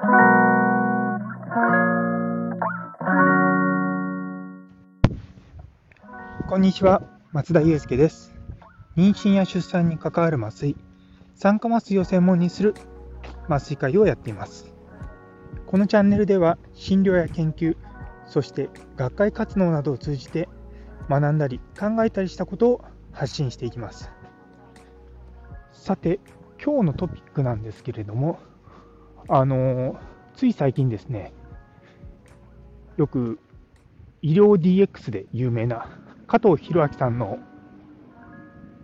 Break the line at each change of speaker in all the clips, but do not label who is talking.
こんにちは、松田祐介です。妊娠や出産に関わる麻酔、酸化麻酔を専門にする麻酔会をやっています。このチャンネルでは診療や研究、そして学会活動などを通じて学んだり考えたりしたことを発信していきます。さて、今日のトピックなんですけれども、あのつい最近ですね、よく医療 DX で有名な加藤浩晃さんの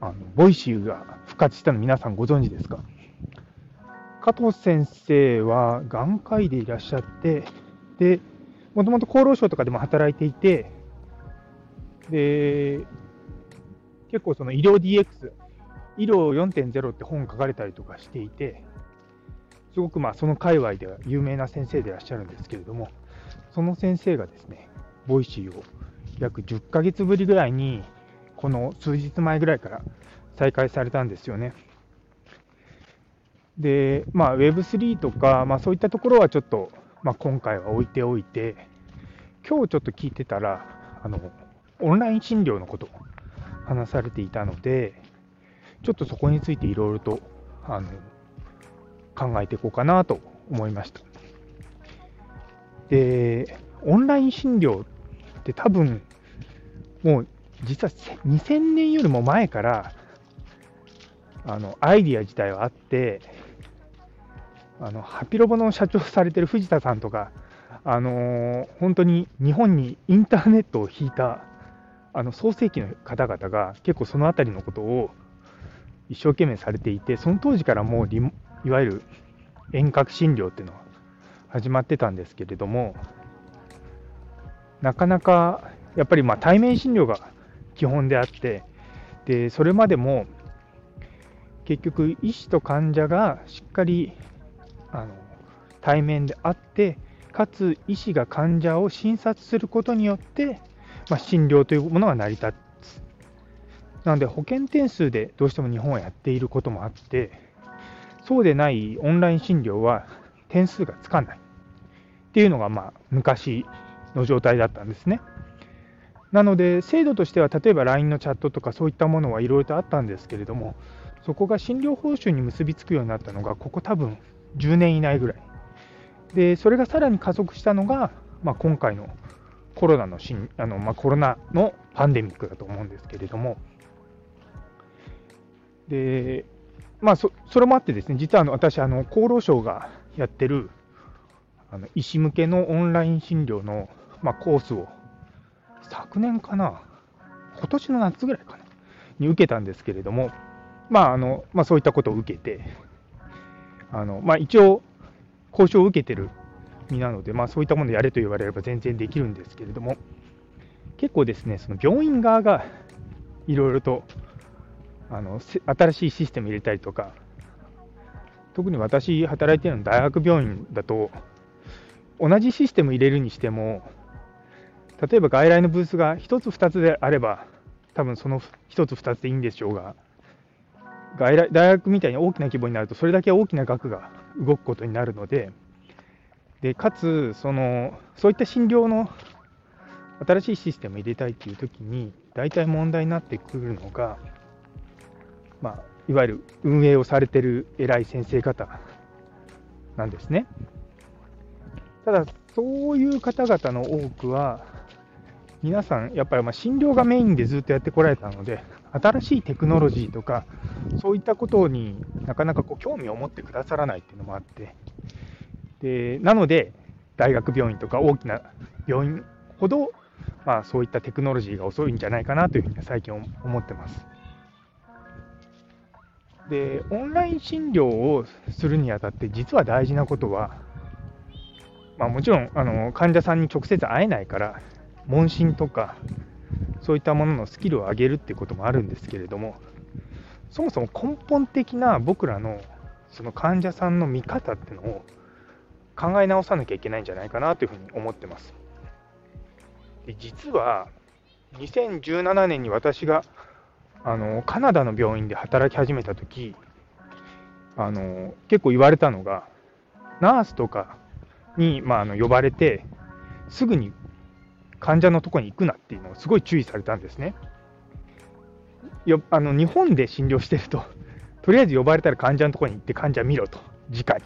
あの Voicy が復活したの皆さんご存知ですか？加藤先生は眼科医でいらっしゃって、で、もともと厚労省とかでも働いていて、で、結構その医療 DX、医療4.0って本書かれたりとかしていて、すごくまあその界隈では有名な先生でいらっしゃるんですけれども、その先生がですね、 Voicy を約10ヶ月ぶりぐらいに、この数日前ぐらいから再開されたんですよね。で、まあ、Web3 とか、まあ、そういったところはちょっと、まあ、今回は置いておいて、今日ちょっと聞いてたら、あのオンライン診療のこと話されていたので、ちょっとそこについていろいろとあの考えていこうかなと思いました。で、オンライン診療って多分、もう実は2000年よりも前から、あのアイディア自体はあって、あのハピロボの社長されてる藤田さんとか、あのー本当に日本にインターネットを引いたあの創世記の方々が結構そのあたりのことを一生懸命されていて、その当時からもうリいわゆる遠隔診療っていうのは始まってたんですけれども、なかなかやっぱりま対面診療が基本であって、でそれまでも結局、医師と患者がしっかりあの対面であって、かつ医師が患者を診察することによって、まあ、診療というものが成り立つ。なので、保険点数でどうしても日本はやっていることもあって、そうでないオンライン診療は点数がつかないっていうのが、まあ、昔の状態だったんですね。なので、制度としては、例えば LINE のチャットとかそういったものはいろいろとあったんですけれども、そこが診療報酬に結びつくようになったのが、ここ多分10年以内ぐらい。で、それがさらに加速したのが、まあ、今回のコロナのしんあの、まあ、コロナのパンデミックだと思うんですけれども、で、まあそ、それもあってですね、実はあの私、あの厚労省がやってるあの医師向けのオンライン診療の、まあ、コースを昨年かな、今年の夏ぐらいかな、に受けたんですけれども、まああのまあ、そういったことを受けて、あのまあ、一応、交渉を受けてる身なので、まあ、そういったものやれと言われれば全然できるんですけれども、結構ですね、その病院側がいろいろとあの新しいシステム入れたりとか、特に私、働いてるの大学病院だと、同じシステム入れるにしても、例えば外来のブースが1つ、2つであれば、多分その1つ、2つでいいんでしょうが、外来大学みたいに大きな規模になると、それだけ大きな額が動くことになるので、でかつその、そういった診療の新しいシステムを入れたいというときに、大体問題になってくるのが、まあ、いわゆる運営をされてる偉い先生方なんですね。ただ、そういう方々の多くは、皆さん、やっぱりま診療がメインでずっとやってこられたので、新しいテクノロジーとか、そういったことになかなかこう興味を持ってくださらないっていうのもあって、でなので、大学病院とか大きな病院ほど、まあ、そういったテクノロジーが遅いんじゃないかなというふうに最近思ってます。で、オンライン診療をするにあたって、実は大事なことは、まあ、もちろんあの患者さんに直接会えないから、問診とか、そういったもののスキルを上げるっていうこともあるんですけれども、そもそも根本的な僕らのその患者さんの見方っていうのを考え直さなきゃいけないんじゃないかなというふうに思ってます。で実は、2017年に私があのカナダの病院で働き始めたとき、あの結構言われたのが、ナースとかに、まあ、あの呼ばれて、すぐに患者のとこに行くなっていうのをすごい注意されたんですね。よあの日本で診療してると、とりあえず呼ばれたら患者のとこに行って患者見ろと、直に。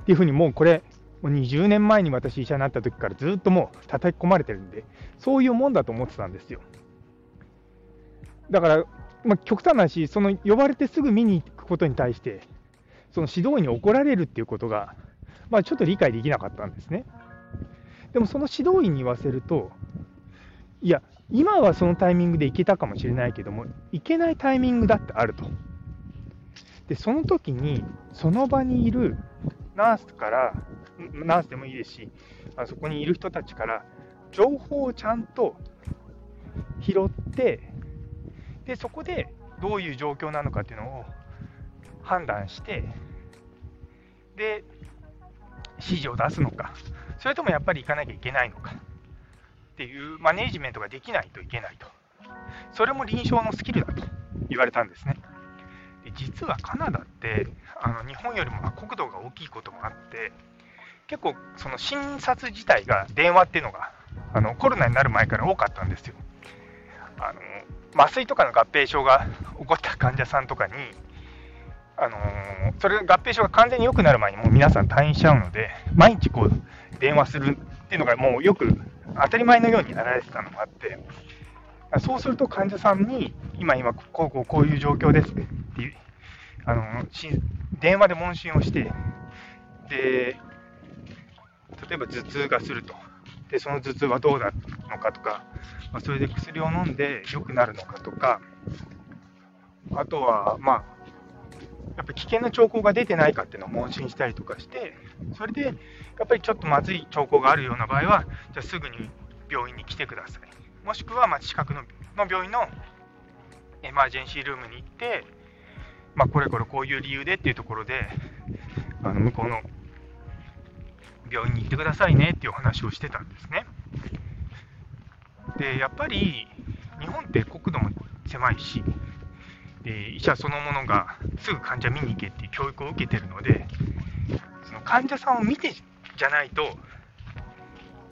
っていうふうに、もうこれ、もう20年前に私医者になった時からずっともう叩き込まれてるんで、そういうもんだと思ってたんですよ。だから、まあ、極端な話、その呼ばれてすぐ見に行くことに対して、その指導員に怒られるっていうことが、まあ、ちょっと理解できなかったんですね。でもその指導員に言わせると、いや、今はそのタイミングで行けたかもしれないけども、行けないタイミングだってあると。で、その時に、その場にいるナースから、ナースでもいいですし、あそこにいる人たちから、情報をちゃんと拾って、で、そこでどういう状況なのかっていうのを判断して、で、指示を出すのか、それともやっぱり行かなきゃいけないのかっていうマネージメントができないといけないと。それも臨床のスキルだと言われたんですね。で実はカナダってあの日本よりも国土が大きいこともあって結構その診察自体が電話っていうのがあのコロナになる前から多かったんですよ。あの麻酔とかの合併症が起こった患者さんとかに、あのー、それ合併症が完全に良くなる前にもう皆さん退院しちゃうので、毎日こう電話するっていうのがもうよく当たり前のようにやられてたのがあって、そうすると患者さんに、今、今、こうこうこういう状況ですっていう、あの電話で問診をして、で、例えば頭痛がすると。で、その頭痛はどうなのかとか、まあ、それで薬を飲んで良くなるのかとか、あとは、まあ、やっぱ危険な兆候が出てないかっていうのを問診したりとかして、それでやっぱりちょっとまずい兆候があるような場合は、じゃあすぐに病院に来てください。もしくはま近くのの病院のエマージェンシールームに行って、まあ、これこれこういう理由でっていうところで、あの向こうの病院に行ってくださいねっていう話をしてたんですね。で、やっぱり日本って国土も狭いし、で医者そのものがすぐ患者見に行けっていう教育を受けてるので、その患者さんを見てじゃないと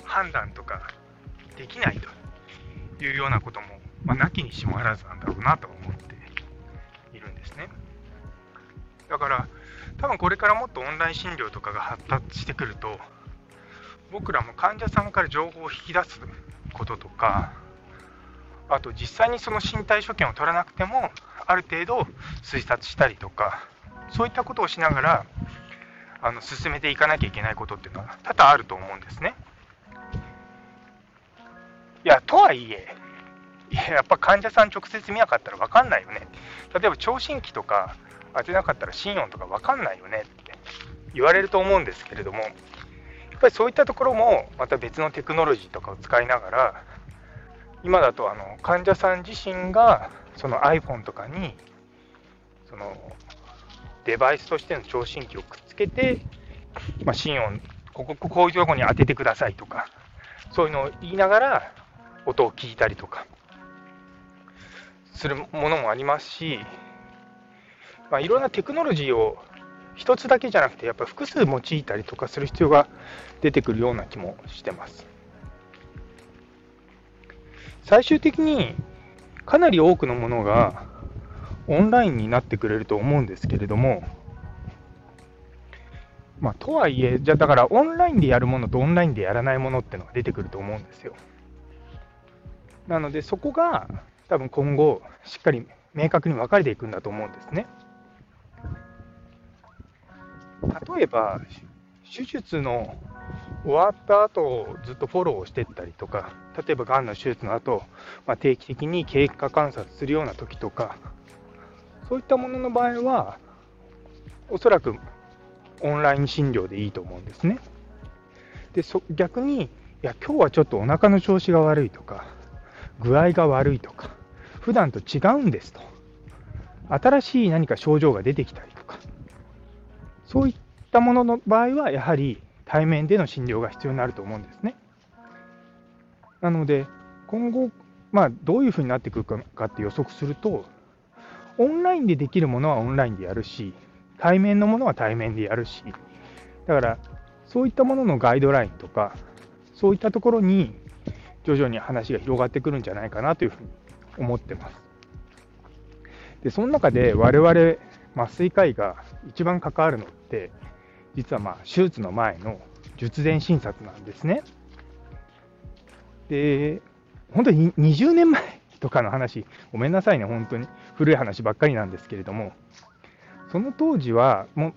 判断とかできないというようなことも、まあ、なきにしもあらずなんだろうなと思っているんですね。だから多分これからもっとオンライン診療とかが発達してくると僕らも患者さんから情報を引き出すこととかあと実際にその身体所見を取らなくてもある程度推察したりとかそういったことをしながらあの進めていかなきゃいけないことっていうのは多々あると思うんですね。いやとはいえやっぱ患者さん直接見なかったら分かんないよね。例えば聴診器とか当てなかったら心音とか分かんないよねって言われると思うんですけれども、やっぱりそういったところもまた別のテクノロジーとかを使いながら、今だとあの患者さん自身がその iPhone とかにそのデバイスとしての聴診器をくっつけて、まあ、心音こここういうとこに当ててくださいとかそういうのを言いながら音を聞いたりとかするものもありますしまあ、いろんなテクノロジーを一つだけじゃなくてやっぱ複数用いたりとかする必要が出てくるような気もしてます。最終的にかなり多くのものがオンラインになってくれると思うんですけれども、まあ、とはいえ、じゃだからオンラインでやるものとオンラインでやらないものってのが出てくると思うんですよ。なので、そこが多分今後、しっかり明確に分かれていくんだと思うんですね。例えば、手術の終わった後ずっとフォローをしていったりとか、例えばがんの手術の後、まあ、定期的に経過観察するような時とか、そういったものの場合は、おそらくオンライン診療でいいと思うんですね。でそ逆に、いや、今日はちょっとお腹の調子が悪いとか、具合が悪いとか、普段と違うんですと。新しい何か症状が出てきたり、そういったものの場合は、やはり対面での診療が必要になると思うんですね。なので、今後、まあ、どういうふうになってくるかって予測すると、オンラインでできるものはオンラインでやるし、対面のものは対面でやるし、だから、そういったもののガイドラインとか、そういったところに徐々に話が広がってくるんじゃないかなというふうに思ってます。で、その中で我々麻酔科医が一番関わるのって、実はまあ手術の前の術前診察なんですね。で、本当に20年前とかの話、ごめんなさいね、本当に古い話ばっかりなんですけれども、その当時は、もう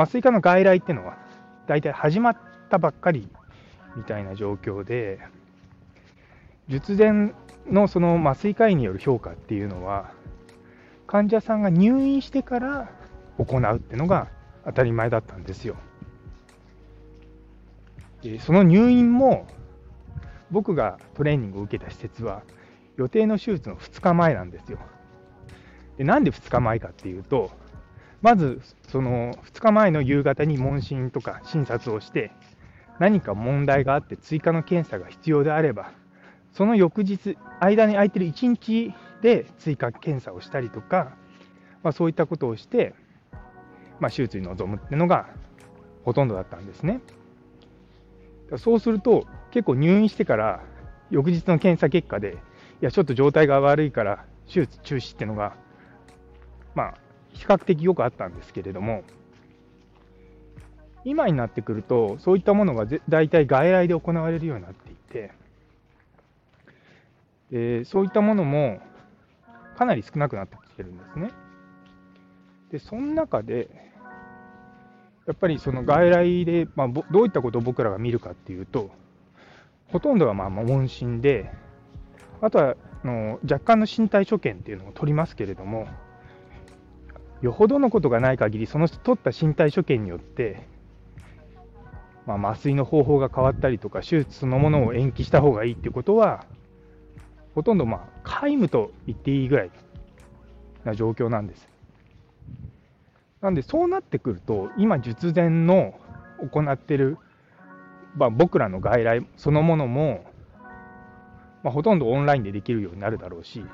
麻酔科の外来っていうのは、大体始まったばっかりみたいな状況で、術前のその麻酔科医による評価っていうのは、患者さんが入院してから行うっていうのが当たり前だったんですよ。でその入院も僕がトレーニングを受けた施設は予定の手術の2日前なんですよ。でなんで2日前かっていうと、まずその2日前の夕方に問診とか診察をして、何か問題があって追加の検査が必要であれば、その翌日、間に空いてる1日で追加検査をしたりとか、まあ、そういったことをして、まあ、手術に臨むってのがほとんどだったんですね。そうすると、結構入院してから翌日の検査結果で、いや、ちょっと状態が悪いから手術中止っていうのが、まあ、比較的よくあったんですけれども、今になってくると、そういったものが大体外来で行われるようになっていて、でそういったものもかなり少なくなってきてるんですね。で、その中で、やっぱりその外来で、まあ、どういったことを僕らが見るかっていうと、ほとんどがまあ問診で、あとはの若干の身体所見っていうのを取りますけれども、よほどのことがない限り、その取った身体所見によって、まあ、麻酔の方法が変わったりとか、手術そのものを延期した方がいいっていうことは、ほとんどまあ皆無と言っていいぐらいな状況なんです。なんで、そうなってくると、今、術前の行ってる、まあ、僕らの外来そのものも、まあ、ほとんどオンラインでできるようになるだろうし、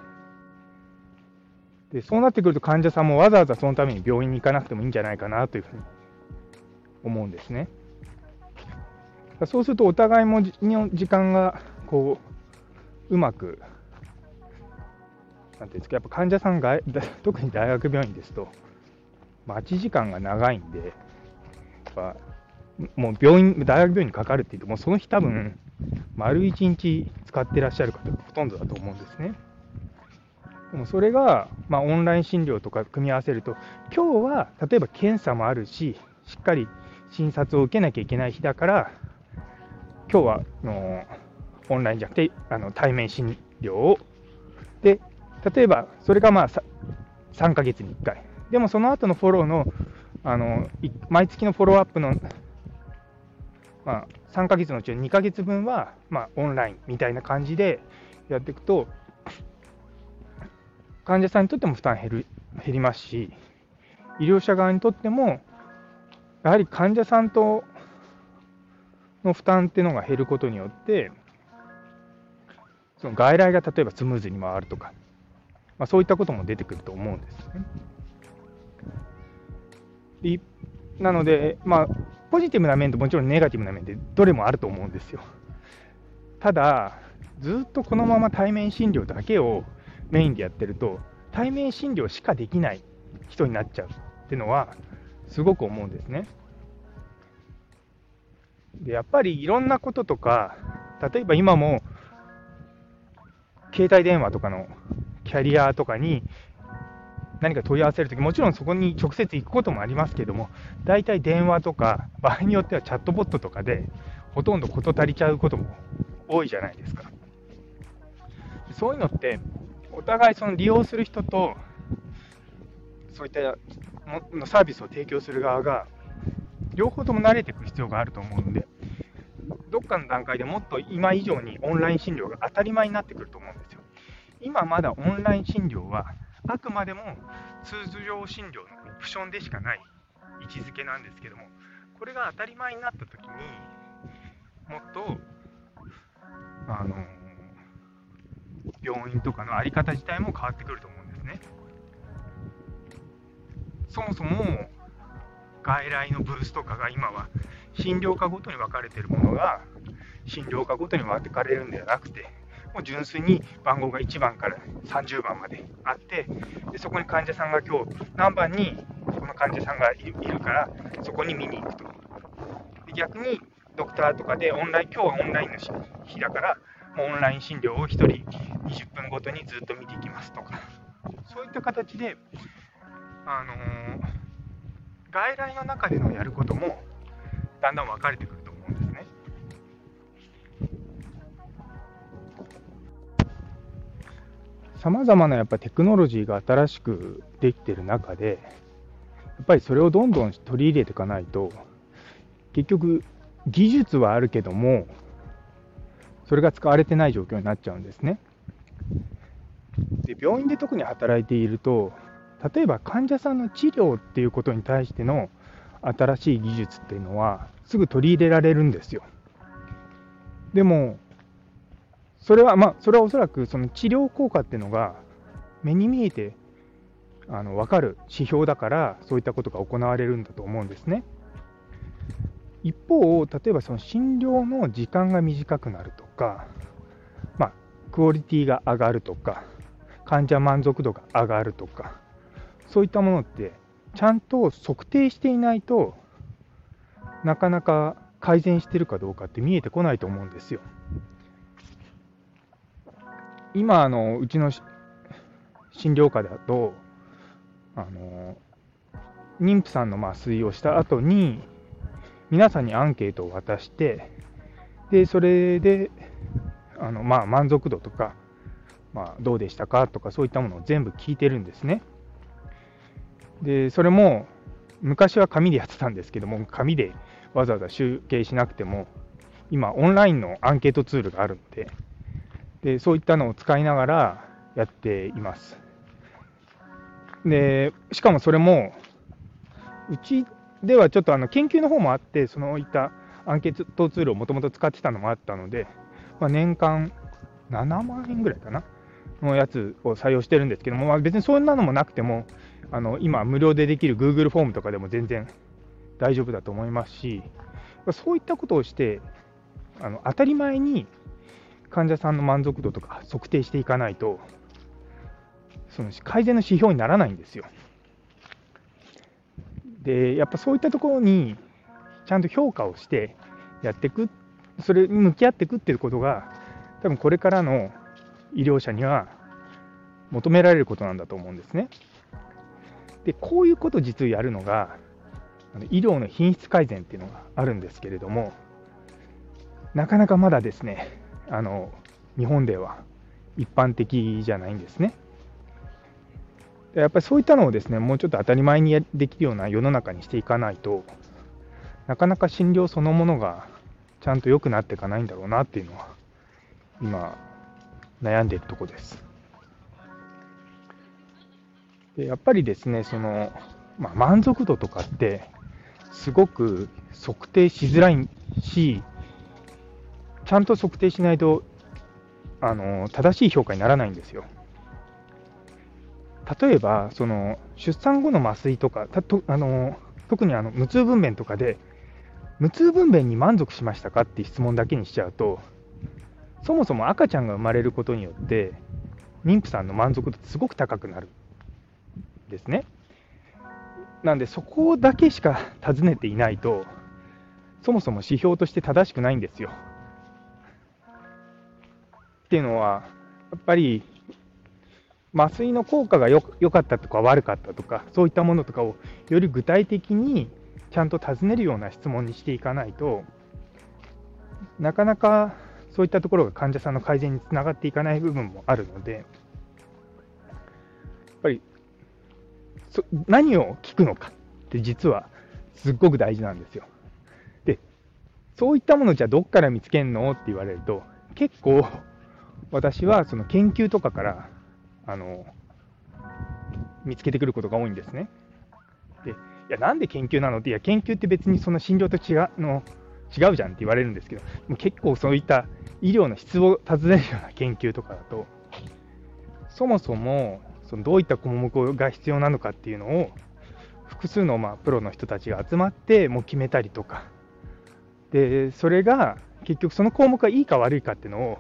でそうなってくると患者さんもわざわざそのために病院に行かなくてもいいんじゃないかなというふうに思うんですね。そうするとお互いも時間がこううまく、なんていうんですか、やっぱ患者さんが、特に大学病院ですと、待ち時間が長いんで、やっぱもう病院、大学病院にかかるって言っても、その日多分、丸1日使ってらっしゃる方がほとんどだと思うんですね。でもそれが、まあ、オンライン診療とか組み合わせると、今日は例えば検査もあるし、しっかり診察を受けなきゃいけない日だから、今日はあのオンラインじゃなくてあの対面診療を、で例えばそれがまあ3ヶ月に1回、でもその後のフォローのあの毎月のフォローアップの、まあ、3ヶ月のうち2ヶ月分は、まあ、オンラインみたいな感じでやっていくと、患者さんにとっても負担減る減りますし、医療者側にとっても、やはり患者さんとの負担っていうのが減ることによって、その外来が例えばスムーズに回るとか、まあ、そういったことも出てくると思うんですね。なので、まあ、ポジティブな面ともちろんネガティブな面でどれもあると思うんですよ。ただ、ずっとこのまま対面診療だけをメインでやってると、対面診療しかできない人になっちゃうっていうのは、すごく思うんですね。でやっぱりいろんなこととか、例えば今も、携帯電話とかのキャリアとかに何か問い合わせるとき、もちろんそこに直接行くこともありますけども、大体電話とか、場合によってはチャットボットとかで、ほとんど事足りちゃうことも多いじゃないですか。そういうのって、お互いその利用する人と、そういったサービスを提供する側が、両方とも慣れていく必要があると思うので、どっかの段階でもっと今以上にオンライン診療が当たり前になってくると思うんですよ。今まだオンライン診療は、あくまでも通常診療のオプションでしかない位置づけなんですけども、これが当たり前になったときに、もっと、あの病院とかの在り方自体も変わってくると思うんですね。そもそも外来のブースとかが今は診療科ごとに分かれているものが、診療科ごとに分かれるんではなくて、もう純粋に番号が1番から30番まであって、でそこに患者さんが今日何番にこの患者さんがいるから、そこに見に行くと。で逆にドクターとかでオンライン、今日はオンラインの日だから、もうオンライン診療を1人20分ごとにずっと見ていきますとか、そういった形で、あのー、外来の中でのやることもだんだん分かれてくるさまざまなやっぱテクノロジーが新しくできてる中で、やっぱりそれをどんどん取り入れていかないと、結局、技術はあるけども、それが使われてない状況になっちゃうんですね。で病院で特に働いていると、例えば患者さんの治療っていうことに対しての新しい技術っていうのは、すぐ取り入れられるんですよ。でも、それは、まあ、それはおそらくその治療効果っていうのが目に見えてあの分かる指標だから、そういったことが行われるんだと思うんですね。一方、例えばその診療の時間が短くなるとか、まあ、クオリティが上がるとか、患者満足度が上がるとか、そういったものってちゃんと測定していないとなかなか改善してるかどうかって見えてこないと思うんですよ。今あのうちの診療科だとあの妊婦さんの麻酔をした後に皆さんにアンケートを渡してでそれであの、まあ、満足度とか、まあ、どうでしたかとかそういったものを全部聞いてるんですね。でそれも昔は紙でやってたんですけども紙でわざわざ集計しなくても今オンラインのアンケートツールがあるのででそういったのを使いながらやっています。でしかもそれもうちではちょっとあの研究の方もあってそういったアンケートツールをもともと使ってたのもあったので、まあ、年間7万円ぐらいかなのやつを採用してるんですけども、まあ、別にそんなのもなくてもあの今、無料でできる Google フォームとかでも全然大丈夫だと思いますし、そういったことをして、あの当たり前に患者さんの満足度とか測定していかないと、その改善の指標にならないんですよ。で、やっぱそういったところにちゃんと評価をしてやっていく、それに向き合っていくっていうことが、多分これからの医療者には求められることなんだと思うんですね。で、こういうことを実はやるのが、医療の品質改善っていうのがあるんですけれども、なかなかまだですね、あの日本では一般的じゃないんですね。やっぱりそういったのをですね、もうちょっと当たり前にできるような世の中にしていかないと、なかなか診療そのものがちゃんと良くなっていかないんだろうなっていうのは、今、悩んでいるとこです。でやっぱりですね、その、まあ、満足度とかって、すごく測定しづらいし、ちゃんと測定しないと、あの正しい評価にならないんですよ。例えば、その出産後の麻酔とか、とあの特にあの無痛分娩とかで、無痛分娩に満足しましたかって質問だけにしちゃうと、そもそも赤ちゃんが生まれることによって、妊婦さんの満足度ってすごく高くなるんですね。なんで、そこだけしか尋ねていないと、そもそも指標として正しくないんですよ。っていうのは、やっぱり麻酔の効果が良かったとか悪かったとか、そういったものとかをより具体的にちゃんと尋ねるような質問にしていかないと、なかなかそういったところが患者さんの改善につながっていかない部分もあるので、やっぱり何を聞くのかって実はすっごく大事なんですよ。で、そういったものじゃどっから見つけるの？って言われると、結構私はその研究とかからあの見つけてくることが多いんですね。で、いや、なんで研究なのって、いや、研究って別にその診療と違うの違うじゃんって言われるんですけど、もう結構そういった医療の質を尋ねるような研究とかだと、そもそもそのどういった項目が必要なのかっていうのを複数のまあプロの人たちが集まってもう決めたりとかで、それが結局その項目がいいか悪いかっていうのを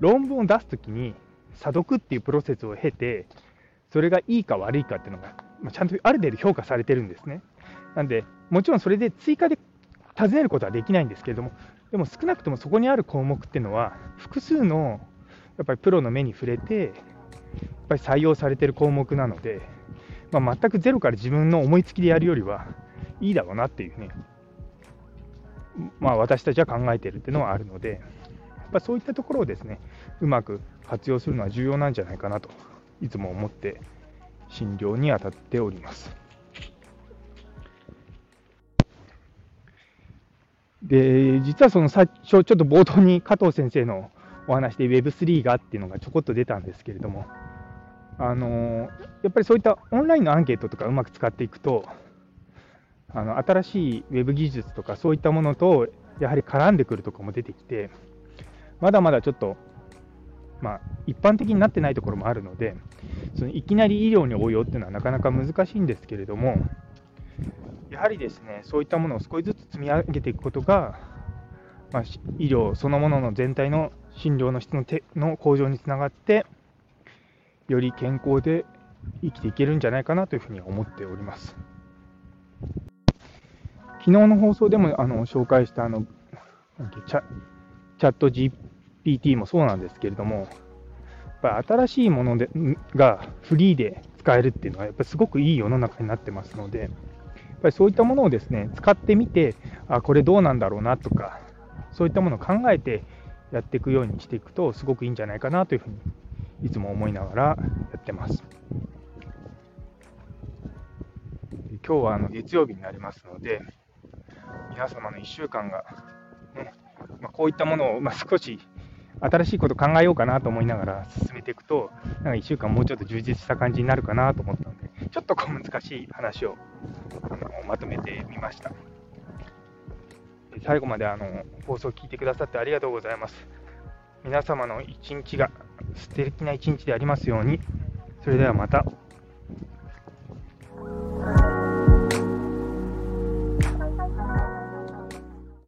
論文を出すときに査読っていうプロセスを経て、それがいいか悪いかっていうのが、まちゃんとある程度評価されてるんですね。なんで、もちろんそれで追加で尋ねることはできないんですけれども、でも少なくともそこにある項目っていうのは、複数のやっぱりプロの目に触れて、やっぱり採用されてる項目なので、まあ、全くゼロから自分の思いつきでやるよりはいいだろうなっていうね、まあ、私たちは考えてるっていうのはあるので、やっぱそういったところをですね、うまく活用するのは重要なんじゃないかなと、いつも思って診療に当たっております。で、実はその最初、ちょっと冒頭に加藤先生のお話で Web3 がっていうのがちょこっと出たんですけれども、あのやっぱりそういったオンラインのアンケートとかうまく使っていくと、あの新しい Web 技術とかそういったものとやはり絡んでくるところも出てきて、まだまだちょっと、まあ、一般的になってないところもあるので、そのいきなり医療に応用っていうのはなかなか難しいんですけれども、やはりですね、そういったものを少しずつ積み上げていくことが、まあ、医療そのものの全体の診療の質のの向上につながって、より健康で生きていけるんじゃないかなというふうに思っております。昨日の放送でもあの紹介したあのチャチャット GPT もそうなんですけれども、やっぱり新しいものでがフリーで使えるっていうのは、やっぱりすごくいい世の中になってますので、やっぱりそういったものをですね使ってみて、あこれどうなんだろうなとか、そういったものを考えてやっていくようにしていくと、すごくいいんじゃないかなというふうにいつも思いながらやってます。今日はあの月曜日になりますので、皆様の1週間が、こういったものを、まあ、少し新しいこと考えようかなと思いながら進めていくと、なんか1週間もうちょっと充実した感じになるかなと思ったので、ちょっとこう難しい話をあのまとめてみました。最後まであの放送を聞いてくださってありがとうございます。皆様の一日が素敵な一日でありますように。それではまた。